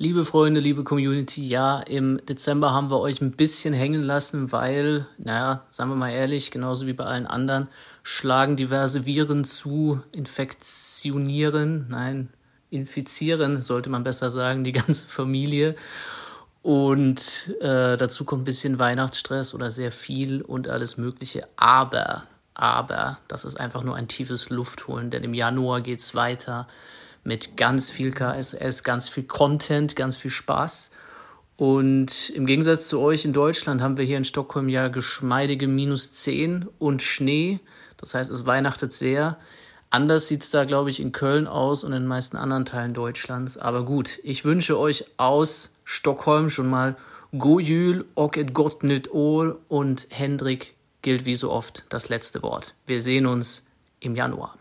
Liebe Freunde, liebe Community, ja, im Dezember haben wir euch ein bisschen hängen lassen, weil, naja, sagen wir mal ehrlich, genauso wie bei allen anderen, schlagen diverse Viren zu, infektionieren, nein, infizieren, sollte man besser sagen, die ganze Familie. Und äh, dazu kommt ein bisschen Weihnachtsstress oder sehr viel und alles Mögliche. Aber, aber, das ist einfach nur ein tiefes Luftholen, denn im Januar geht's weiter mit ganz viel KSS, ganz viel Content, ganz viel Spaß. Und im Gegensatz zu euch in Deutschland haben wir hier in Stockholm ja geschmeidige minus 10 und Schnee. Das heißt, es weihnachtet sehr. Anders sieht's da, glaube ich, in Köln aus und in den meisten anderen Teilen Deutschlands. Aber gut, ich wünsche euch aus Stockholm schon mal God Jul och gott nytt år und Hendrik gilt wie so oft das letzte Wort. Wir sehen uns im Januar.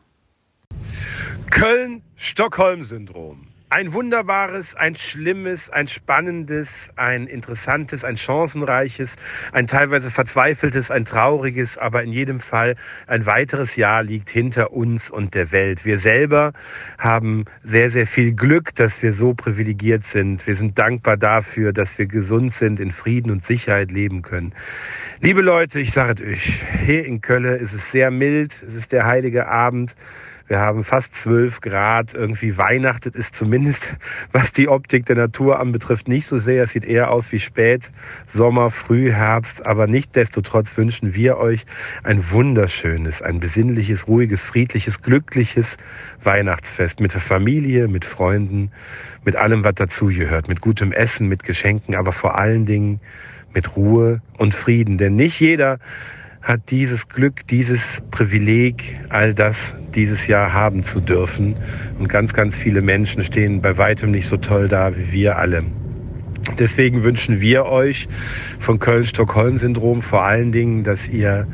Köln-Stockholm-Syndrom. Ein wunderbares, ein schlimmes, ein spannendes, ein interessantes, ein chancenreiches, ein teilweise verzweifeltes, ein trauriges, aber in jedem Fall ein weiteres Jahr liegt hinter uns und der Welt. Wir selber haben sehr, sehr viel Glück, dass wir so privilegiert sind. Wir sind dankbar dafür, dass wir gesund sind, in Frieden und Sicherheit leben können. Liebe Leute, ich sage es euch, hier in Köln ist es sehr mild, es ist der heilige Abend. Wir haben fast zwölf Grad. Irgendwie weihnachtet ist zumindest, was die Optik der Natur anbetrifft, nicht so sehr. Es sieht eher aus wie Spät, Sommer, Frühherbst. Aber nichtdestotrotz wünschen wir euch ein wunderschönes, ein besinnliches, ruhiges, friedliches, glückliches Weihnachtsfest mit der Familie, mit Freunden, mit allem, was dazugehört. Mit gutem Essen, mit Geschenken, aber vor allen Dingen mit Ruhe und Frieden. Denn nicht jeder hat dieses Glück, dieses Privileg, all das dieses Jahr haben zu dürfen. Und ganz, ganz viele Menschen stehen bei weitem nicht so toll da wie wir alle. Deswegen wünschen wir euch von Köln-Stockholm-Syndrom vor allen Dingen, dass ihr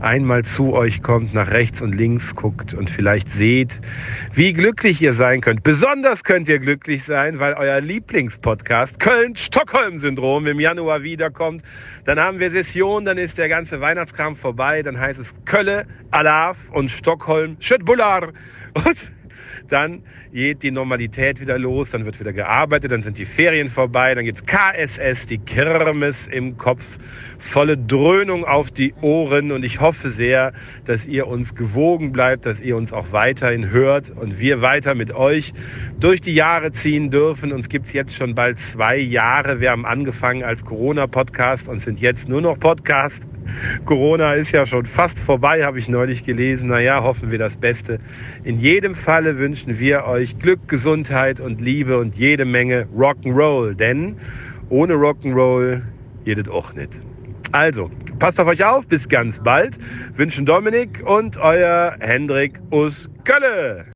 einmal zu euch kommt, nach rechts und links guckt und vielleicht seht, wie glücklich ihr sein könnt. Besonders könnt ihr glücklich sein, weil euer Lieblingspodcast Köln-Stockholm-Syndrom im Januar wiederkommt. Dann haben wir Session, dann ist der ganze Weihnachtskram vorbei, dann heißt es Kölle, Alaf und Stockholm, Schöttbullar. Und dann geht die Normalität wieder los, dann wird wieder gearbeitet, dann sind die Ferien vorbei, dann geht's KSS, die Kirmes im Kopf, volle Dröhnung auf die Ohren und ich hoffe sehr, dass ihr uns gewogen bleibt, dass ihr uns auch weiterhin hört und wir weiter mit euch durch die Jahre ziehen dürfen. Uns gibt's jetzt schon bald zwei Jahre. Wir haben angefangen als Corona-Podcast und sind jetzt nur noch Podcast. Corona ist ja schon fast vorbei, habe ich neulich gelesen. Naja, hoffen wir das Beste. In jedem Falle wünschen wir euch Glück, Gesundheit und Liebe und jede Menge Rock'n'Roll. Denn ohne Rock'n'Roll jedet auch nicht. Also, passt auf euch auf, bis ganz bald. Wünschen Dominik und euer Hendrik aus Kölle.